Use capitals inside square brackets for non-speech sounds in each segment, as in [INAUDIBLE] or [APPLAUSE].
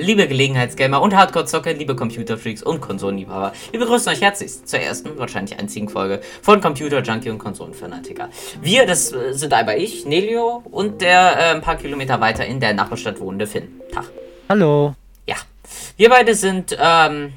liebe Gelegenheitsgamer und Hardcore-Zocker, liebe Computerfreaks und Konsolenliebhaber. Wir begrüßen euch herzlichst zur ersten, wahrscheinlich einzigen Folge von Computer Junkie und Konsolenfanatiker. Wir, das äh, sind einmal ich, Nelio und der äh, ein paar Kilometer weiter in der Nachbarstadt wohnende Finn. Tag. Hallo. Ja, wir beide sind, ähm,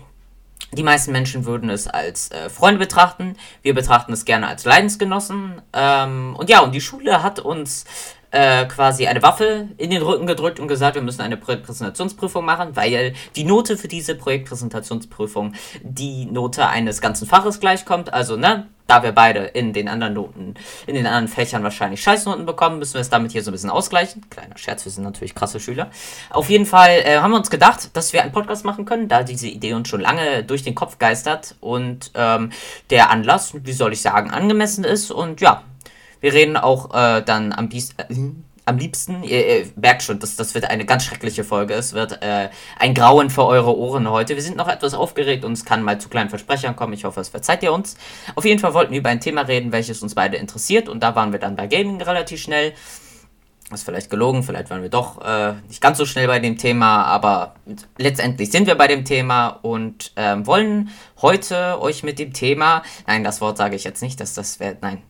die meisten Menschen würden es als äh, Freunde betrachten. Wir betrachten es gerne als Leidensgenossen. Ähm, und ja, und die Schule hat uns äh, quasi eine Waffe in den Rücken gedrückt und gesagt, wir müssen eine Projektpräsentationsprüfung machen, weil die Note für diese Projektpräsentationsprüfung die Note eines ganzen Faches gleichkommt. Also, ne, da wir beide in den anderen Noten, in den anderen Fächern wahrscheinlich Scheißnoten bekommen, müssen wir es damit hier so ein bisschen ausgleichen. Kleiner Scherz, wir sind natürlich krasse Schüler. Auf jeden Fall äh, haben wir uns gedacht, dass wir einen Podcast machen können, da diese Idee uns schon lange durch den Kopf geistert und ähm, der Anlass, wie soll ich sagen, angemessen ist. Und ja, wir reden auch äh, dann am, äh, am liebsten, ihr, ihr, merkt schon, das, das wird eine ganz schreckliche Folge. Es wird äh, ein Grauen für eure Ohren heute. Wir sind noch etwas aufgeregt und es kann mal zu kleinen Versprechern kommen. Ich hoffe, es verzeiht ihr uns. Auf jeden Fall wollten wir über ein Thema reden, welches uns beide interessiert und da waren wir dann bei Gaming relativ schnell. Ist vielleicht gelogen, vielleicht waren wir doch äh, nicht ganz so schnell bei dem Thema, aber letztendlich sind wir bei dem Thema und ähm, wollen heute euch mit dem Thema, nein, das Wort sage ich jetzt nicht, dass das wäre, nein,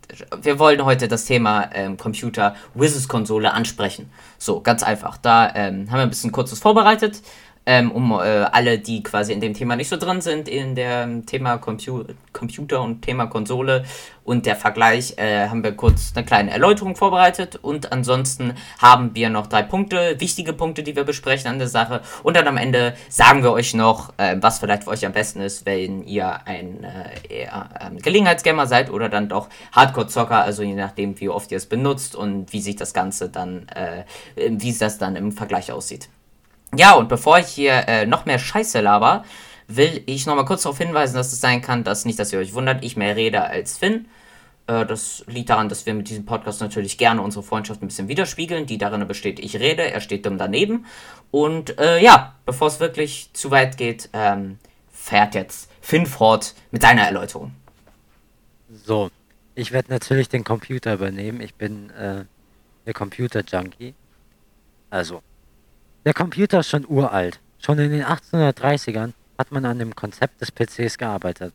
wir wollen heute das Thema ähm, Computer Wizards Konsole ansprechen. So, ganz einfach. Da ähm, haben wir ein bisschen kurzes vorbereitet ähm, um äh, alle, die quasi in dem Thema nicht so drin sind, in dem Thema Compu Computer und Thema Konsole und der Vergleich, äh, haben wir kurz eine kleine Erläuterung vorbereitet und ansonsten haben wir noch drei Punkte, wichtige Punkte, die wir besprechen an der Sache und dann am Ende sagen wir euch noch, äh, was vielleicht für euch am besten ist, wenn ihr ein äh, eher ähm, Gelegenheitsgamer seid oder dann doch Hardcore-Zocker, also je nachdem, wie oft ihr es benutzt und wie sich das Ganze dann, äh, wie das dann im Vergleich aussieht. Ja, und bevor ich hier äh, noch mehr Scheiße laber, will ich nochmal kurz darauf hinweisen, dass es sein kann, dass nicht, dass ihr euch wundert, ich mehr rede als Finn. Äh, das liegt daran, dass wir mit diesem Podcast natürlich gerne unsere Freundschaft ein bisschen widerspiegeln, die darin besteht, ich rede, er steht dumm daneben. Und äh, ja, bevor es wirklich zu weit geht, ähm, fährt jetzt Finn fort mit seiner Erläuterung. So, ich werde natürlich den Computer übernehmen. Ich bin äh, der Computer-Junkie. Also, der Computer ist schon uralt. Schon in den 1830ern hat man an dem Konzept des PCs gearbeitet.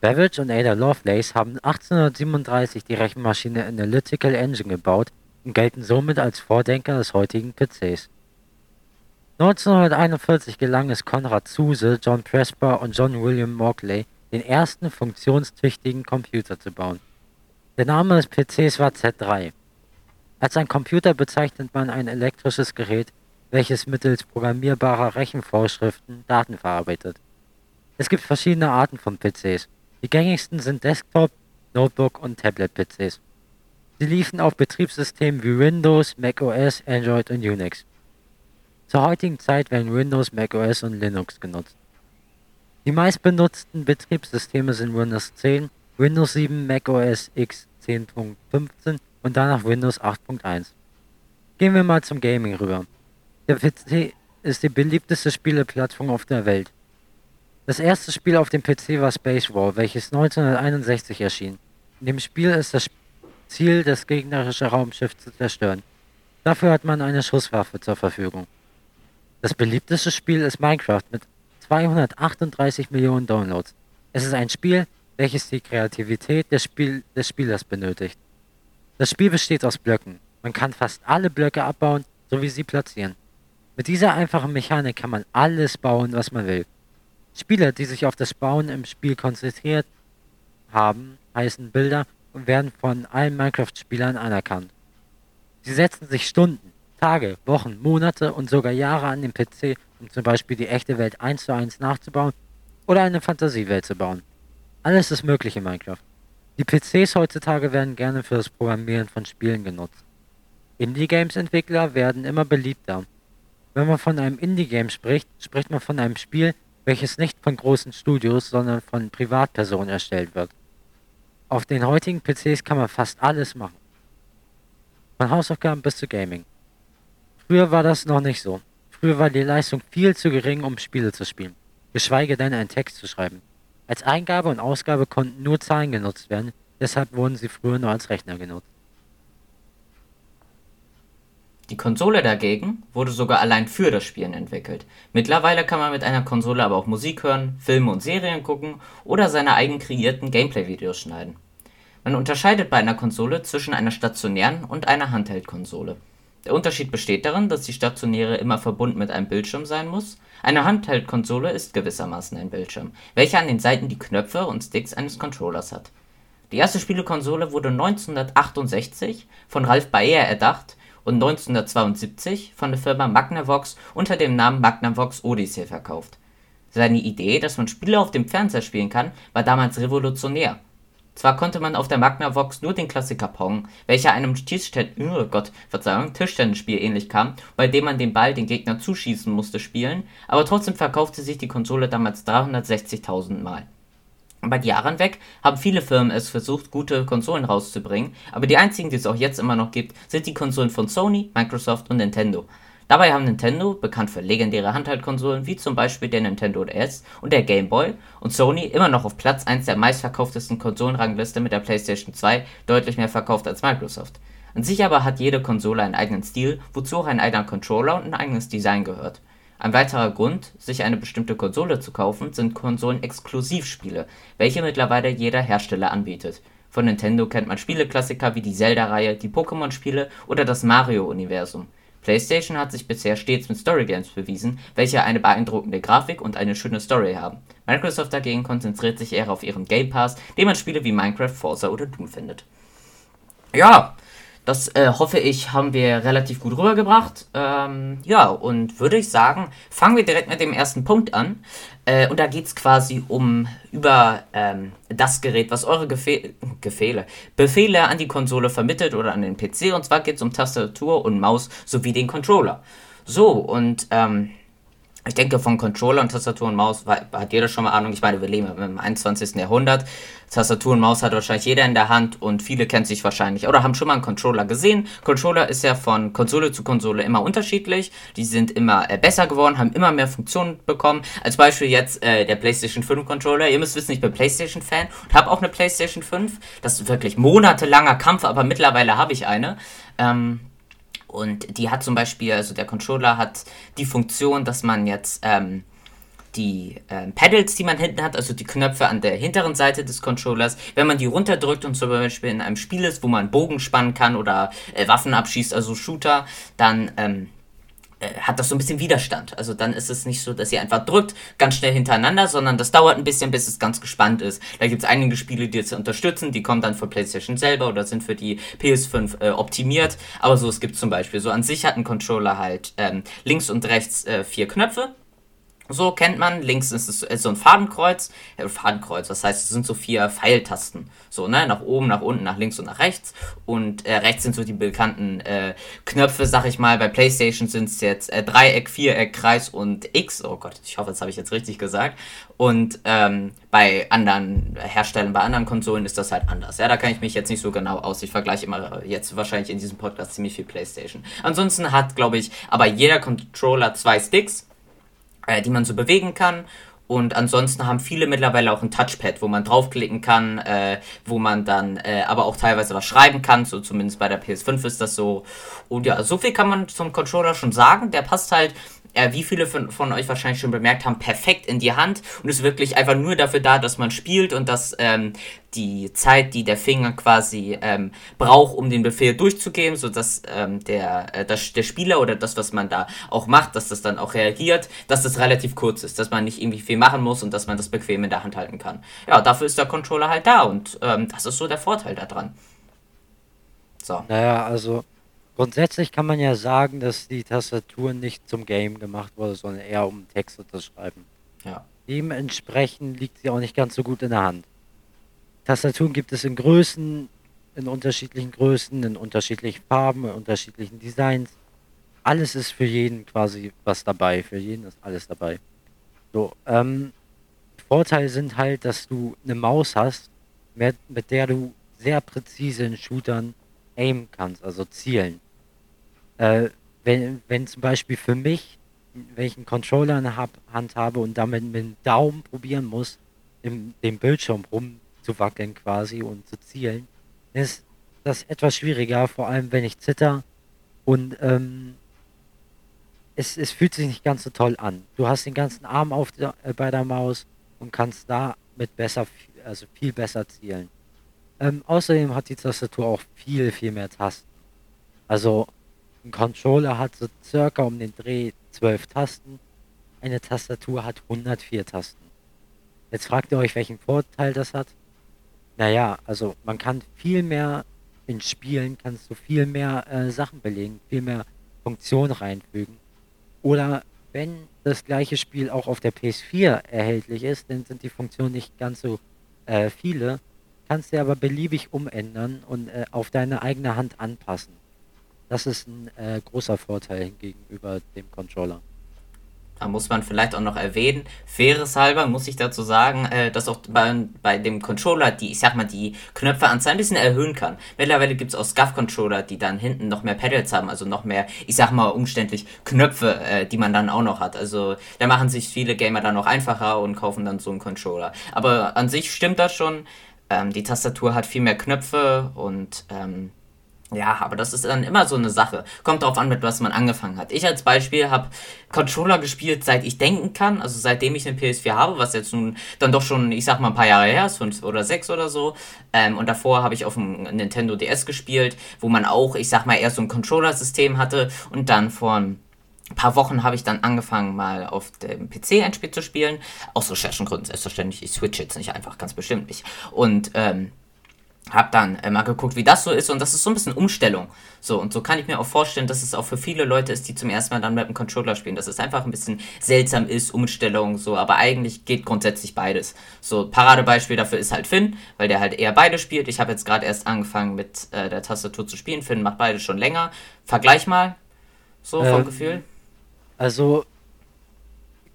Babbage und Ada Lovelace haben 1837 die Rechenmaschine Analytical Engine gebaut und gelten somit als Vordenker des heutigen PCs. 1941 gelang es Konrad Zuse, John Presper und John William Mauchly, den ersten funktionstüchtigen Computer zu bauen. Der Name des PCs war Z3. Als ein Computer bezeichnet man ein elektrisches Gerät, welches mittels programmierbarer Rechenvorschriften Daten verarbeitet. Es gibt verschiedene Arten von PCs. Die gängigsten sind Desktop, Notebook und Tablet-PCs. Sie liefen auf Betriebssystemen wie Windows, macOS, Android und Unix. Zur heutigen Zeit werden Windows, macOS und Linux genutzt. Die meistbenutzten Betriebssysteme sind Windows 10, Windows 7, macOS X 10.15 und danach Windows 8.1. Gehen wir mal zum Gaming rüber. Der PC ist die beliebteste Spieleplattform auf der Welt. Das erste Spiel auf dem PC war Space War, welches 1961 erschien. In dem Spiel ist das Ziel, das gegnerische Raumschiff zu zerstören. Dafür hat man eine Schusswaffe zur Verfügung. Das beliebteste Spiel ist Minecraft mit 238 Millionen Downloads. Es ist ein Spiel, welches die Kreativität des, Spiel des Spielers benötigt. Das Spiel besteht aus Blöcken. Man kann fast alle Blöcke abbauen, sowie sie platzieren. Mit dieser einfachen Mechanik kann man alles bauen, was man will. Spieler, die sich auf das Bauen im Spiel konzentriert haben, heißen Bilder und werden von allen Minecraft-Spielern anerkannt. Sie setzen sich Stunden, Tage, Wochen, Monate und sogar Jahre an den PC, um zum Beispiel die echte Welt eins zu eins nachzubauen oder eine Fantasiewelt zu bauen. Alles ist möglich in Minecraft. Die PCs heutzutage werden gerne für das Programmieren von Spielen genutzt. Indie-Games-Entwickler werden immer beliebter wenn man von einem Indie-Game spricht, spricht man von einem Spiel, welches nicht von großen Studios, sondern von Privatpersonen erstellt wird. Auf den heutigen PCs kann man fast alles machen. Von Hausaufgaben bis zu Gaming. Früher war das noch nicht so. Früher war die Leistung viel zu gering, um Spiele zu spielen, geschweige denn einen Text zu schreiben. Als Eingabe und Ausgabe konnten nur Zahlen genutzt werden, deshalb wurden sie früher nur als Rechner genutzt. Die Konsole dagegen wurde sogar allein für das Spielen entwickelt. Mittlerweile kann man mit einer Konsole aber auch Musik hören, Filme und Serien gucken oder seine eigen kreierten Gameplay-Videos schneiden. Man unterscheidet bei einer Konsole zwischen einer stationären und einer Handheld-Konsole. Der Unterschied besteht darin, dass die stationäre immer verbunden mit einem Bildschirm sein muss. Eine Handheld-Konsole ist gewissermaßen ein Bildschirm, welcher an den Seiten die Knöpfe und Sticks eines Controllers hat. Die erste Spielekonsole wurde 1968 von Ralph Baer erdacht und 1972 von der Firma Magnavox unter dem Namen Magnavox Odyssey verkauft. Seine Idee, dass man Spiele auf dem Fernseher spielen kann, war damals revolutionär. Zwar konnte man auf der Magnavox nur den Klassiker Pong, welcher einem Tischten Gott, Verzeihung, Tischtennisspiel ähnlich kam, bei dem man den Ball den Gegner zuschießen musste, spielen, aber trotzdem verkaufte sich die Konsole damals 360.000 Mal. Über die Jahre hinweg haben viele Firmen es versucht, gute Konsolen rauszubringen, aber die einzigen, die es auch jetzt immer noch gibt, sind die Konsolen von Sony, Microsoft und Nintendo. Dabei haben Nintendo, bekannt für legendäre Handheldkonsolen wie zum Beispiel der Nintendo DS und der Game Boy, und Sony immer noch auf Platz 1 der meistverkauftesten Konsolenrangliste mit der PlayStation 2 deutlich mehr verkauft als Microsoft. An sich aber hat jede Konsole einen eigenen Stil, wozu auch ein eigener Controller und ein eigenes Design gehört. Ein weiterer Grund, sich eine bestimmte Konsole zu kaufen, sind Konsolen-Exklusivspiele, welche mittlerweile jeder Hersteller anbietet. Von Nintendo kennt man Spieleklassiker wie die Zelda-Reihe, die Pokémon-Spiele oder das Mario-Universum. PlayStation hat sich bisher stets mit Storygames bewiesen, welche eine beeindruckende Grafik und eine schöne Story haben. Microsoft dagegen konzentriert sich eher auf ihren Game Pass, dem man Spiele wie Minecraft, Forza oder Doom findet. Ja, das äh, hoffe ich, haben wir relativ gut rübergebracht. Ähm, ja, und würde ich sagen, fangen wir direkt mit dem ersten Punkt an. Äh, und da geht es quasi um über ähm, das Gerät, was eure Gefe Gefehle, Befehle an die Konsole vermittelt oder an den PC. Und zwar geht es um Tastatur und Maus sowie den Controller. So, und ähm, ich denke, von Controller und Tastatur und Maus hat jeder schon mal Ahnung. Ich meine, wir leben im 21. Jahrhundert. Tastatur und Maus hat wahrscheinlich jeder in der Hand und viele kennen sich wahrscheinlich oder haben schon mal einen Controller gesehen. Controller ist ja von Konsole zu Konsole immer unterschiedlich. Die sind immer äh, besser geworden, haben immer mehr Funktionen bekommen. Als Beispiel jetzt äh, der PlayStation 5 Controller. Ihr müsst wissen, ich bin PlayStation Fan und habe auch eine PlayStation 5. Das ist wirklich monatelanger Kampf, aber mittlerweile habe ich eine. Ähm, und die hat zum Beispiel, also der Controller hat die Funktion, dass man jetzt ähm, die äh, Pedals, die man hinten hat, also die Knöpfe an der hinteren Seite des Controllers, wenn man die runterdrückt und zum Beispiel in einem Spiel ist, wo man Bogen spannen kann oder äh, Waffen abschießt, also Shooter, dann ähm, äh, hat das so ein bisschen Widerstand. Also dann ist es nicht so, dass ihr einfach drückt, ganz schnell hintereinander, sondern das dauert ein bisschen, bis es ganz gespannt ist. Da gibt es einige Spiele, die es unterstützen, die kommen dann für PlayStation selber oder sind für die PS5 äh, optimiert. Aber so, es gibt zum Beispiel, so an sich hat ein Controller halt ähm, links und rechts äh, vier Knöpfe so kennt man, links ist es so ein Fadenkreuz. Ja, Fadenkreuz, das heißt, es sind so vier Pfeiltasten. So, ne? Nach oben, nach unten, nach links und nach rechts. Und äh, rechts sind so die bekannten äh, Knöpfe, sag ich mal. Bei PlayStation sind es jetzt äh, Dreieck, Viereck, Kreis und X. Oh Gott, ich hoffe, das habe ich jetzt richtig gesagt. Und ähm, bei anderen Herstellern, bei anderen Konsolen ist das halt anders. Ja, da kann ich mich jetzt nicht so genau aus. Ich vergleiche immer jetzt wahrscheinlich in diesem Podcast ziemlich viel PlayStation. Ansonsten hat, glaube ich, aber jeder Controller zwei Sticks äh, die man so bewegen kann. Und ansonsten haben viele mittlerweile auch ein Touchpad, wo man draufklicken kann, äh, wo man dann äh, aber auch teilweise was schreiben kann. So zumindest bei der PS5 ist das so. Und ja, so viel kann man zum Controller schon sagen. Der passt halt äh, wie viele von, von, euch wahrscheinlich schon bemerkt haben, perfekt in die Hand und ist wirklich einfach nur dafür da, dass man spielt und dass ähm, die Zeit, die der Finger quasi ähm, braucht, um den Befehl durchzugeben, sodass ähm, der, äh, das, der Spieler oder das, was man da auch macht, dass das dann auch reagiert, dass das relativ kurz ist, dass man nicht irgendwie viel machen muss und dass man das bequem in der Hand halten kann. Ja, dafür ist der Controller halt da und ähm, das ist so der Vorteil daran. So. Naja, also Grundsätzlich kann man ja sagen, dass die Tastatur nicht zum Game gemacht wurde, sondern eher um Texte zu schreiben. Ja. Dementsprechend liegt sie auch nicht ganz so gut in der Hand. Tastaturen gibt es in Größen, in unterschiedlichen Größen, in unterschiedlichen Farben, in unterschiedlichen Designs. Alles ist für jeden quasi was dabei. Für jeden ist alles dabei. So, ähm, Vorteile sind halt, dass du eine Maus hast, mit, mit der du sehr präzise in Shootern aimen kannst, also zielen. Äh, wenn, wenn zum Beispiel für mich, wenn ich einen Controller in der Hand habe und damit mit dem Daumen probieren muss, im, dem Bildschirm rumzuwackeln quasi und zu zielen, ist das etwas schwieriger, vor allem wenn ich zitter Und ähm, es, es fühlt sich nicht ganz so toll an. Du hast den ganzen Arm auf der, äh, bei der Maus und kannst damit besser, also viel besser zielen. Ähm, außerdem hat die Tastatur auch viel, viel mehr Tasten. Also ein Controller hat so circa um den Dreh 12 Tasten. Eine Tastatur hat 104 Tasten. Jetzt fragt ihr euch, welchen Vorteil das hat. Naja, also man kann viel mehr in Spielen, kannst du viel mehr äh, Sachen belegen, viel mehr Funktionen reinfügen. Oder wenn das gleiche Spiel auch auf der PS4 erhältlich ist, dann sind die Funktionen nicht ganz so äh, viele, kannst du aber beliebig umändern und äh, auf deine eigene Hand anpassen. Das ist ein äh, großer Vorteil gegenüber dem Controller. Da muss man vielleicht auch noch erwähnen, faires halber muss ich dazu sagen, äh, dass auch bei, bei dem Controller die, ich sag mal, die Knöpfeanzahl ein bisschen erhöhen kann. Mittlerweile gibt es auch SCUF-Controller, die dann hinten noch mehr Pedals haben, also noch mehr, ich sag mal, umständlich Knöpfe, äh, die man dann auch noch hat. Also da machen sich viele Gamer dann noch einfacher und kaufen dann so einen Controller. Aber an sich stimmt das schon. Ähm, die Tastatur hat viel mehr Knöpfe und ähm, ja, aber das ist dann immer so eine Sache. Kommt darauf an, mit was man angefangen hat. Ich als Beispiel habe Controller gespielt, seit ich denken kann, also seitdem ich eine PS4 habe, was jetzt nun dann doch schon, ich sag mal, ein paar Jahre her ist, fünf oder sechs oder so. Ähm, und davor habe ich auf dem Nintendo DS gespielt, wo man auch, ich sag mal, eher so ein Controller-System hatte. Und dann vor ein paar Wochen habe ich dann angefangen, mal auf dem PC ein Spiel zu spielen. Aus Recherchengründen selbstverständlich. Ich switch jetzt nicht einfach, ganz bestimmt nicht. Und ähm, hab dann äh, mal geguckt, wie das so ist und das ist so ein bisschen Umstellung. So, und so kann ich mir auch vorstellen, dass es auch für viele Leute ist, die zum ersten Mal dann mit dem Controller spielen, dass es einfach ein bisschen seltsam ist, Umstellung, so, aber eigentlich geht grundsätzlich beides. So, Paradebeispiel dafür ist halt Finn, weil der halt eher beide spielt. Ich habe jetzt gerade erst angefangen mit äh, der Tastatur zu spielen. Finn macht beide schon länger. Vergleich mal, so vom ähm, Gefühl. Also,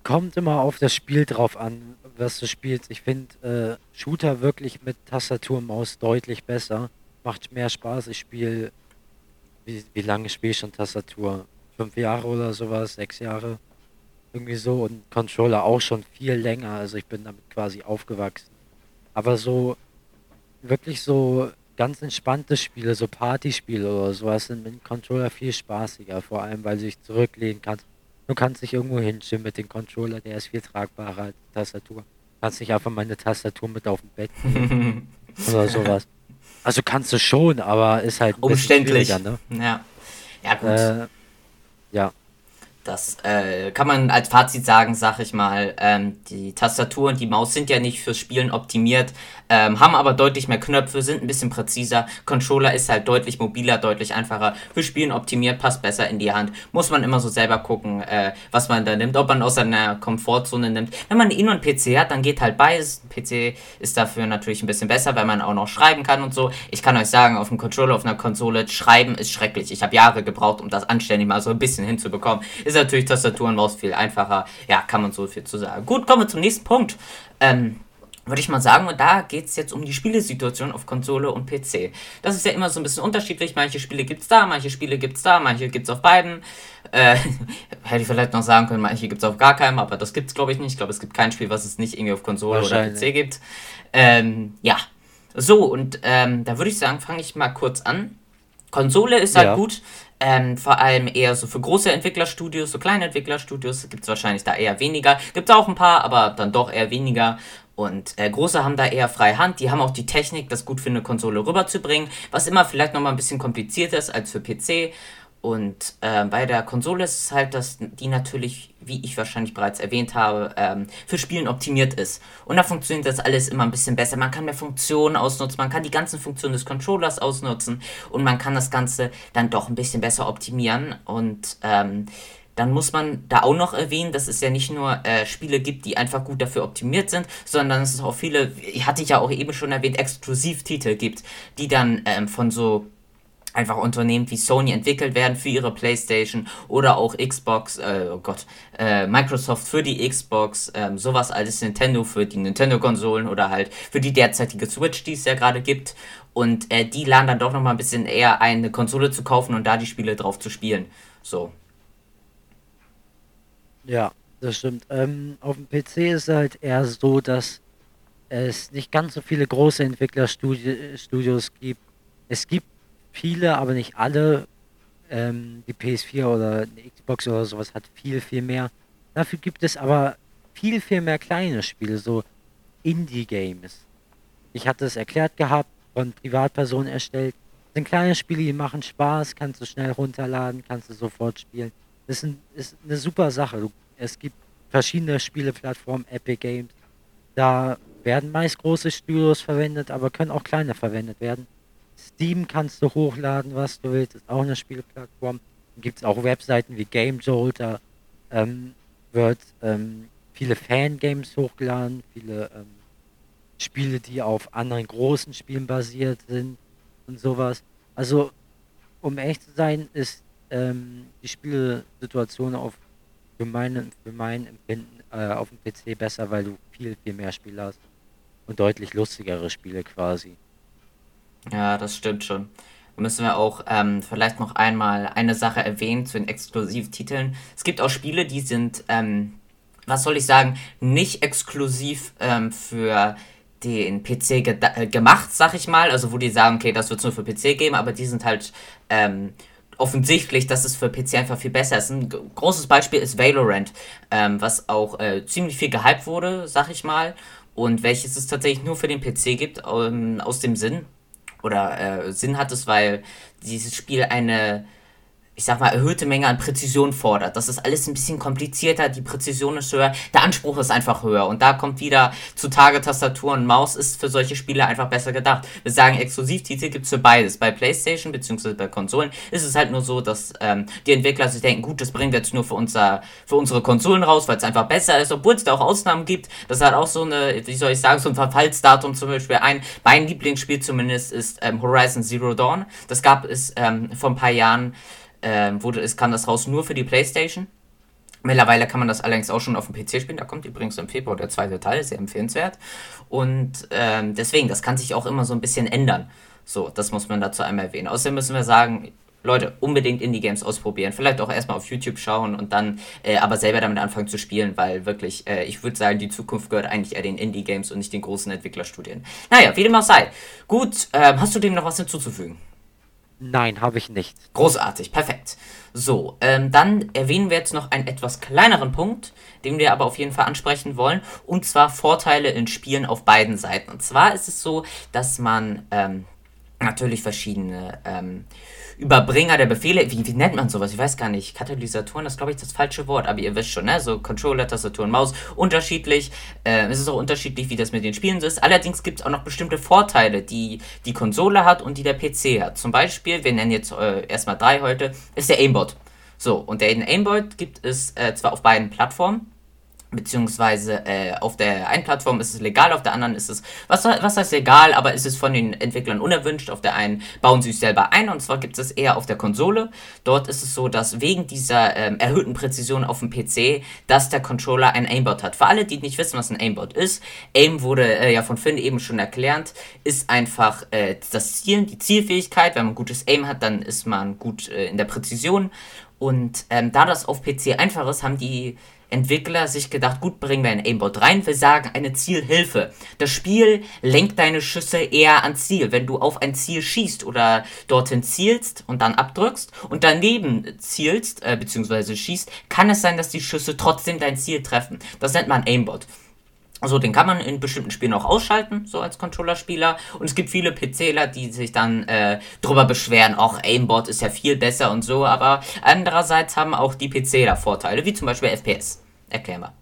kommt immer auf das Spiel drauf an was du spielst. Ich finde äh, Shooter wirklich mit Tastatur und Maus deutlich besser. Macht mehr Spaß. Ich spiele, wie, wie lange spiele ich schon Tastatur? Fünf Jahre oder sowas, sechs Jahre. Irgendwie so. Und Controller auch schon viel länger. Also ich bin damit quasi aufgewachsen. Aber so, wirklich so ganz entspannte Spiele, so Partyspiele oder sowas, sind mit dem Controller viel spaßiger. Vor allem, weil du dich zurücklehnen kannst Du kannst dich irgendwo hinschieben mit dem Controller, der ist viel tragbarer als die Tastatur. Du kannst nicht einfach meine Tastatur mit auf dem Bett nehmen [LAUGHS] oder sowas. Also kannst du schon, aber ist halt Umständlich. Ne? Ja. Ja, gut. Äh, ja. Das äh, kann man als Fazit sagen, sag ich mal. Ähm, die Tastatur und die Maus sind ja nicht fürs Spielen optimiert, ähm, haben aber deutlich mehr Knöpfe, sind ein bisschen präziser. Controller ist halt deutlich mobiler, deutlich einfacher. Für Spielen optimiert, passt besser in die Hand. Muss man immer so selber gucken, äh, was man da nimmt, ob man aus seiner Komfortzone nimmt. Wenn man nur einen PC hat, dann geht halt beides. PC ist dafür natürlich ein bisschen besser, weil man auch noch schreiben kann und so. Ich kann euch sagen, auf dem Controller, auf einer Konsole, schreiben ist schrecklich. Ich habe Jahre gebraucht, um das anständig mal so ein bisschen hinzubekommen ist natürlich Tastatur und Maus viel einfacher. Ja, kann man so viel zu sagen. Gut, kommen wir zum nächsten Punkt. Ähm, würde ich mal sagen, und da geht es jetzt um die Spielesituation auf Konsole und PC. Das ist ja immer so ein bisschen unterschiedlich. Manche Spiele gibt es da, manche Spiele gibt es da, manche gibt es auf beiden. Äh, [LAUGHS] hätte ich vielleicht noch sagen können, manche gibt es auf gar keinem, aber das gibt es glaube ich nicht. Ich glaube, es gibt kein Spiel, was es nicht irgendwie auf Konsole oder PC gibt. Ähm, ja, so, und ähm, da würde ich sagen, fange ich mal kurz an. Konsole ist halt ja. gut, ähm, vor allem eher so für große Entwicklerstudios, so kleine Entwicklerstudios gibt es wahrscheinlich da eher weniger. Gibt es auch ein paar, aber dann doch eher weniger. Und äh, große haben da eher freie Hand. Die haben auch die Technik, das gut für eine Konsole rüberzubringen, was immer vielleicht nochmal ein bisschen komplizierter ist als für PC. Und äh, bei der Konsole ist es halt, dass die natürlich, wie ich wahrscheinlich bereits erwähnt habe, ähm, für Spielen optimiert ist. Und da funktioniert das alles immer ein bisschen besser. Man kann mehr Funktionen ausnutzen, man kann die ganzen Funktionen des Controllers ausnutzen und man kann das Ganze dann doch ein bisschen besser optimieren. Und ähm, dann muss man da auch noch erwähnen, dass es ja nicht nur äh, Spiele gibt, die einfach gut dafür optimiert sind, sondern dass es auch viele, hatte ich ja auch eben schon erwähnt, Exklusivtitel gibt, die dann ähm, von so einfach Unternehmen wie Sony entwickelt werden für ihre PlayStation oder auch Xbox, äh, oh Gott, äh, Microsoft für die Xbox, ähm, sowas als Nintendo für die Nintendo-Konsolen oder halt für die derzeitige Switch, die es ja gerade gibt. Und äh, die laden dann doch nochmal ein bisschen eher ein, eine Konsole zu kaufen und da die Spiele drauf zu spielen. So. Ja, das stimmt. Ähm, auf dem PC ist es halt eher so, dass es nicht ganz so viele große Entwicklerstudios gibt. Es gibt viele, aber nicht alle ähm, die PS4 oder eine Xbox oder sowas hat viel, viel mehr. Dafür gibt es aber viel, viel mehr kleine Spiele, so Indie-Games. Ich hatte es erklärt gehabt, von Privatpersonen erstellt. Das sind kleine Spiele, die machen Spaß, kannst du schnell runterladen, kannst du sofort spielen. Das ist, ein, ist eine super Sache. Es gibt verschiedene Spieleplattformen, Epic Games. Da werden meist große Studios verwendet, aber können auch kleine verwendet werden. Steam kannst du hochladen, was du willst, ist auch eine Spieleplattform. Gibt es auch Webseiten wie Game Jolt, da ähm, wird ähm, viele Fangames hochgeladen, viele ähm, Spiele, die auf anderen großen Spielen basiert sind und sowas. Also, um echt zu sein, ist ähm, die Spielesituation auf für, meine, für mein Empfinden äh, auf dem PC besser, weil du viel, viel mehr Spiele hast und deutlich lustigere Spiele quasi. Ja, das stimmt schon. Da müssen wir auch ähm, vielleicht noch einmal eine Sache erwähnen zu den Exklusivtiteln. Es gibt auch Spiele, die sind, ähm, was soll ich sagen, nicht exklusiv ähm, für den PC ge äh, gemacht, sag ich mal. Also wo die sagen, okay, das wird es nur für PC geben, aber die sind halt ähm, offensichtlich, dass es für PC einfach viel besser ist. Ein großes Beispiel ist Valorant, ähm, was auch äh, ziemlich viel gehypt wurde, sag ich mal. Und welches es tatsächlich nur für den PC gibt, ähm, aus dem Sinn. Oder äh, Sinn hat es, weil dieses Spiel eine ich sag mal, erhöhte Menge an Präzision fordert. Das ist alles ein bisschen komplizierter, die Präzision ist höher, der Anspruch ist einfach höher. Und da kommt wieder zutage Tastatur und Maus ist für solche Spiele einfach besser gedacht. Wir sagen, Exklusivtitel gibt's für beides. Bei Playstation bzw. bei Konsolen ist es halt nur so, dass ähm, die Entwickler sich denken, gut, das bringen wir jetzt nur für, unser, für unsere Konsolen raus, weil es einfach besser ist, obwohl es da auch Ausnahmen gibt. Das hat auch so eine, wie soll ich sagen, so ein Verfallsdatum zum Beispiel. Ein, mein Lieblingsspiel zumindest ist ähm, Horizon Zero Dawn. Das gab es ähm, vor ein paar Jahren ähm, wurde, es kam das raus nur für die Playstation. Mittlerweile kann man das allerdings auch schon auf dem PC spielen. Da kommt übrigens im Februar der zweite Teil, sehr empfehlenswert. Und ähm, deswegen, das kann sich auch immer so ein bisschen ändern. So, das muss man dazu einmal erwähnen. Außerdem müssen wir sagen, Leute, unbedingt Indie-Games ausprobieren. Vielleicht auch erstmal auf YouTube schauen und dann äh, aber selber damit anfangen zu spielen, weil wirklich, äh, ich würde sagen, die Zukunft gehört eigentlich eher den Indie-Games und nicht den großen Entwicklerstudien. Naja, wie dem auch sei. Gut, äh, hast du dem noch was hinzuzufügen? Nein, habe ich nicht. Großartig, perfekt. So, ähm, dann erwähnen wir jetzt noch einen etwas kleineren Punkt, den wir aber auf jeden Fall ansprechen wollen, und zwar Vorteile in Spielen auf beiden Seiten. Und zwar ist es so, dass man ähm, natürlich verschiedene ähm, Überbringer der Befehle, wie, wie nennt man sowas? Ich weiß gar nicht. Katalysatoren, das glaube ich das falsche Wort, aber ihr wisst schon, ne? So Controller, Tastatur und Maus, unterschiedlich. Äh, es ist auch unterschiedlich, wie das mit den Spielen ist. Allerdings gibt es auch noch bestimmte Vorteile, die die Konsole hat und die der PC hat. Zum Beispiel, wir nennen jetzt äh, erstmal drei heute, ist der Aimbot. So, und der Aimbot gibt es äh, zwar auf beiden Plattformen, beziehungsweise äh, auf der einen Plattform ist es legal, auf der anderen ist es, was, was heißt legal, aber ist es von den Entwicklern unerwünscht. Auf der einen bauen sie es selber ein und zwar gibt es eher auf der Konsole. Dort ist es so, dass wegen dieser ähm, erhöhten Präzision auf dem PC, dass der Controller ein Aimbot hat. Für alle, die nicht wissen, was ein Aimbot ist, Aim wurde äh, ja von Finn eben schon erklärt, ist einfach äh, das Zielen, die Zielfähigkeit. Wenn man gutes Aim hat, dann ist man gut äh, in der Präzision. Und ähm, da das auf PC einfach ist, haben die Entwickler sich gedacht, gut, bringen wir ein Aimbot rein, wir sagen eine Zielhilfe. Das Spiel lenkt deine Schüsse eher ans Ziel. Wenn du auf ein Ziel schießt oder dorthin zielst und dann abdrückst und daneben zielst, äh, beziehungsweise schießt, kann es sein, dass die Schüsse trotzdem dein Ziel treffen. Das nennt man Aimbot. Also den kann man in bestimmten Spielen auch ausschalten, so als Controllerspieler. Und es gibt viele PCler, die sich dann äh, drüber beschweren, auch Aimbot ist ja viel besser und so. Aber andererseits haben auch die PCler Vorteile, wie zum Beispiel FPS. Erklär mal.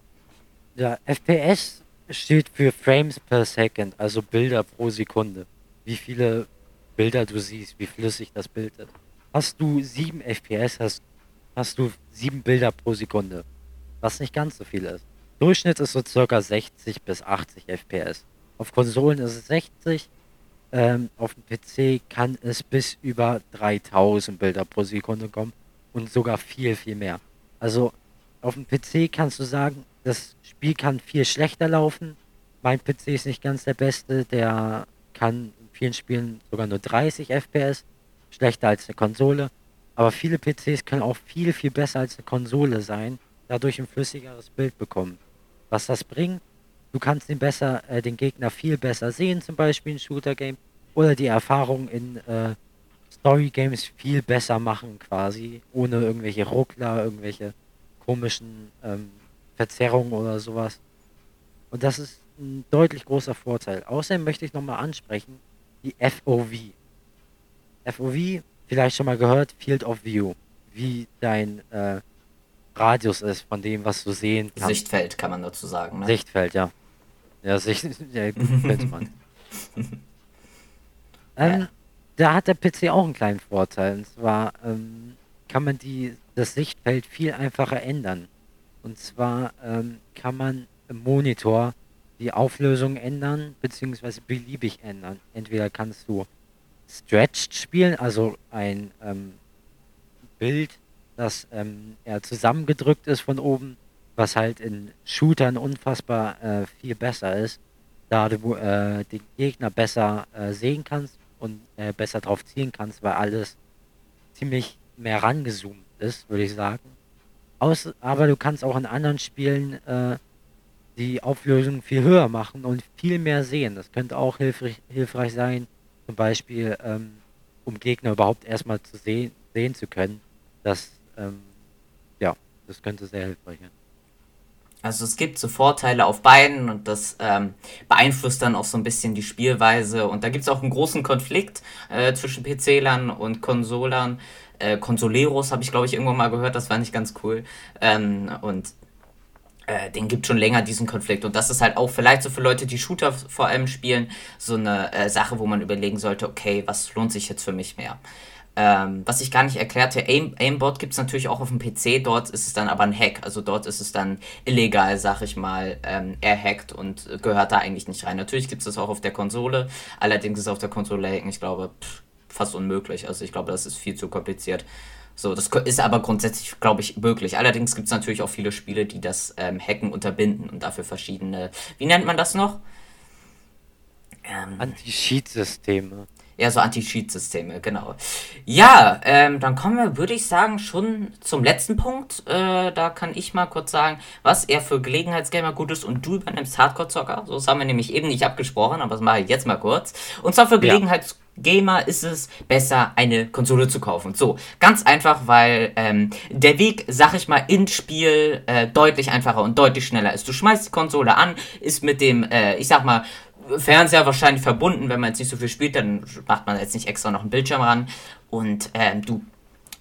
Ja, FPS steht für Frames per Second, also Bilder pro Sekunde. Wie viele Bilder du siehst, wie flüssig das Bild ist. Hast du 7 FPS, hast, hast du 7 Bilder pro Sekunde. Was nicht ganz so viel ist. Durchschnitt ist so circa 60 bis 80 FPS. Auf Konsolen ist es 60. Ähm, auf dem PC kann es bis über 3000 Bilder pro Sekunde kommen und sogar viel, viel mehr. Also auf dem PC kannst du sagen, das Spiel kann viel schlechter laufen. Mein PC ist nicht ganz der beste, der kann in vielen Spielen sogar nur 30 FPS, schlechter als eine Konsole. Aber viele PCs können auch viel, viel besser als eine Konsole sein, dadurch ein flüssigeres Bild bekommen was das bringt. Du kannst den besser, äh, den Gegner viel besser sehen, zum Beispiel in Shooter Game, oder die Erfahrung in äh, Story-Games viel besser machen quasi, ohne irgendwelche Ruckler, irgendwelche komischen ähm, Verzerrungen oder sowas. Und das ist ein deutlich großer Vorteil. Außerdem möchte ich nochmal ansprechen, die FOV. FOV, vielleicht schon mal gehört, Field of View. Wie dein äh, Radius ist von dem, was du sehen kannst. Sichtfeld kann man dazu sagen. Ne? Sichtfeld, ja. Ja, Sicht, [LAUGHS] ja, gut, man. [LAUGHS] ähm, da hat der PC auch einen kleinen Vorteil. Und zwar ähm, kann man die, das Sichtfeld viel einfacher ändern. Und zwar ähm, kann man im Monitor die Auflösung ändern, beziehungsweise beliebig ändern. Entweder kannst du Stretched spielen, also ein ähm, Bild, das ähm, eher zusammengedrückt ist von oben, was halt in Shootern unfassbar äh, viel besser ist, da du äh, den Gegner besser äh, sehen kannst und äh, besser drauf zielen kannst, weil alles ziemlich mehr rangezoomt ist, würde ich sagen. Aus, aber du kannst auch in anderen Spielen äh, die Auflösung viel höher machen und viel mehr sehen. Das könnte auch hilfreich, hilfreich sein, zum Beispiel, ähm, um Gegner überhaupt erstmal zu sehen, sehen zu können. Das, ähm, ja, das könnte sehr hilfreich sein. Also es gibt so Vorteile auf beiden und das ähm, beeinflusst dann auch so ein bisschen die Spielweise. Und da gibt es auch einen großen Konflikt äh, zwischen PC-Lern und Konsolern. Äh, Consoleros habe ich, glaube ich, irgendwann mal gehört, das fand ich ganz cool. Ähm, und äh, den gibt schon länger diesen Konflikt. Und das ist halt auch vielleicht so für Leute, die Shooter vor allem spielen, so eine äh, Sache, wo man überlegen sollte, okay, was lohnt sich jetzt für mich mehr? Ähm, was ich gar nicht erklärte, Aim, Aimbot gibt es natürlich auch auf dem PC, dort ist es dann aber ein Hack. Also dort ist es dann illegal, sag ich mal, ähm, erhackt und gehört da eigentlich nicht rein. Natürlich gibt es das auch auf der Konsole, allerdings ist auf der Konsole hacken, ich glaube, pff, fast unmöglich. Also ich glaube, das ist viel zu kompliziert. So, das ist aber grundsätzlich, glaube ich, möglich. Allerdings gibt es natürlich auch viele Spiele, die das ähm, Hacken unterbinden und dafür verschiedene, wie nennt man das noch? Ähm, Anti-Cheat-Systeme. Ja, so Anti-Cheat-Systeme, genau. Ja, ähm, dann kommen wir, würde ich sagen, schon zum letzten Punkt. Äh, da kann ich mal kurz sagen, was er für Gelegenheitsgamer gut ist und du übernimmst Hardcore-Zocker. So das haben wir nämlich eben nicht abgesprochen, aber das mache ich jetzt mal kurz. Und zwar für Gelegenheitsgamer. Gamer ist es besser, eine Konsole zu kaufen. So, ganz einfach, weil ähm, der Weg, sag ich mal, ins Spiel äh, deutlich einfacher und deutlich schneller ist. Du schmeißt die Konsole an, ist mit dem, äh, ich sag mal, Fernseher wahrscheinlich verbunden. Wenn man jetzt nicht so viel spielt, dann macht man jetzt nicht extra noch einen Bildschirm ran. Und ähm, du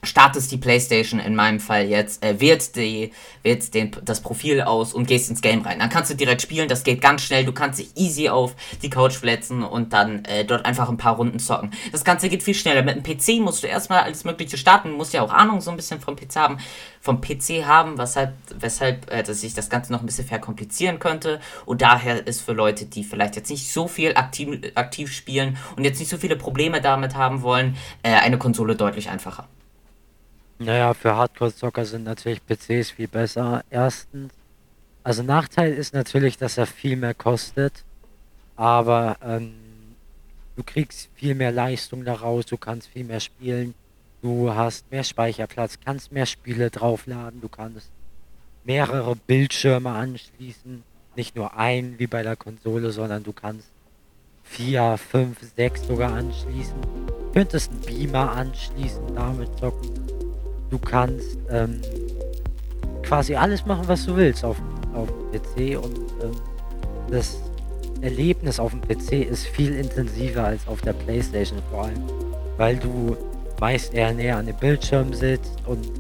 startest die Playstation in meinem Fall jetzt, äh, wählst, die, wählst den, das Profil aus und gehst ins Game rein. Dann kannst du direkt spielen, das geht ganz schnell, du kannst dich easy auf die Couch fletzen und dann äh, dort einfach ein paar Runden zocken. Das Ganze geht viel schneller. Mit einem PC musst du erstmal alles Mögliche starten, musst ja auch Ahnung so ein bisschen vom PC haben, vom PC haben, weshalb, weshalb äh, dass sich das Ganze noch ein bisschen verkomplizieren könnte. Und daher ist für Leute, die vielleicht jetzt nicht so viel aktiv, aktiv spielen und jetzt nicht so viele Probleme damit haben wollen, äh, eine Konsole deutlich einfacher. Naja, für Hardcore-Zocker sind natürlich PCs viel besser. Erstens, also Nachteil ist natürlich, dass er viel mehr kostet, aber ähm, du kriegst viel mehr Leistung daraus, du kannst viel mehr spielen, du hast mehr Speicherplatz, kannst mehr Spiele draufladen, du kannst mehrere Bildschirme anschließen, nicht nur ein wie bei der Konsole, sondern du kannst vier, fünf, sechs sogar anschließen. Du könntest einen Beamer anschließen, damit zocken. Du kannst ähm, quasi alles machen, was du willst auf, auf dem PC und ähm, das Erlebnis auf dem PC ist viel intensiver als auf der Playstation vor allem, weil du meist eher näher an dem Bildschirm sitzt und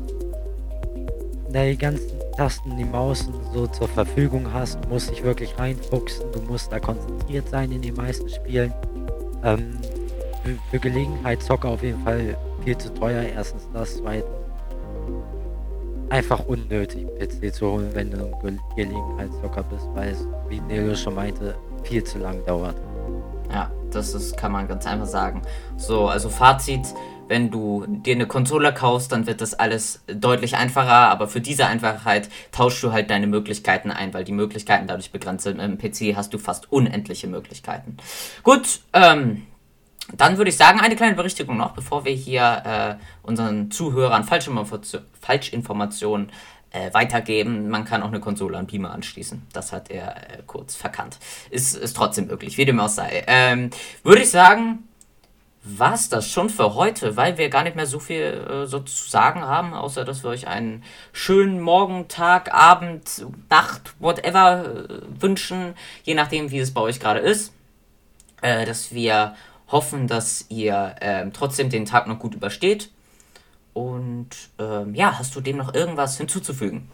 die ganzen Tasten, die Maus so zur Verfügung hast, du musst dich wirklich reinfuchsen, du musst da konzentriert sein in den meisten Spielen. Ähm, für, für Gelegenheit Zocker auf jeden Fall viel zu teuer, erstens das, zweitens einfach unnötig, PC zu holen, wenn du Gelegenheitszocker bist, weil es, wie Nelo schon meinte, viel zu lang dauert. Ja, das ist, kann man ganz einfach sagen. So, also Fazit, wenn du dir eine Konsole kaufst, dann wird das alles deutlich einfacher, aber für diese Einfachheit tauschst du halt deine Möglichkeiten ein, weil die Möglichkeiten dadurch begrenzt sind. Im PC hast du fast unendliche Möglichkeiten. Gut, ähm, dann würde ich sagen, eine kleine Berichtigung noch, bevor wir hier äh, unseren Zuhörern Falschinformationen äh, weitergeben. Man kann auch eine Konsole an Beamer anschließen. Das hat er äh, kurz verkannt. Ist, ist trotzdem möglich, wie dem auch sei. Ähm, würde ich sagen, war es das schon für heute, weil wir gar nicht mehr so viel äh, so zu sagen haben, außer dass wir euch einen schönen Morgen, Tag, Abend, Nacht, whatever äh, wünschen, je nachdem, wie es bei euch gerade ist. Äh, dass wir hoffen, dass ihr ähm, trotzdem den Tag noch gut übersteht. Und ähm, ja, hast du dem noch irgendwas hinzuzufügen?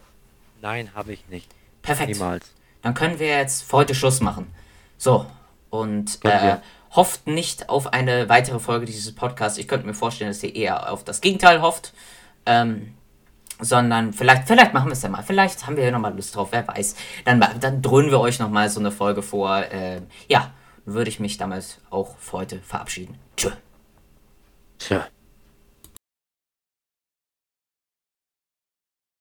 Nein, habe ich nicht. Perfekt. Niemals. Dann können wir jetzt für heute Schluss machen. So, und äh, hofft nicht auf eine weitere Folge dieses Podcasts. Ich könnte mir vorstellen, dass ihr eher auf das Gegenteil hofft. Ähm, sondern vielleicht, vielleicht machen wir es ja mal. Vielleicht haben wir ja nochmal Lust drauf, wer weiß. Dann, dann dröhnen wir euch nochmal so eine Folge vor. Äh, ja, würde ich mich damals auch für heute verabschieden. Tschö. Tschö.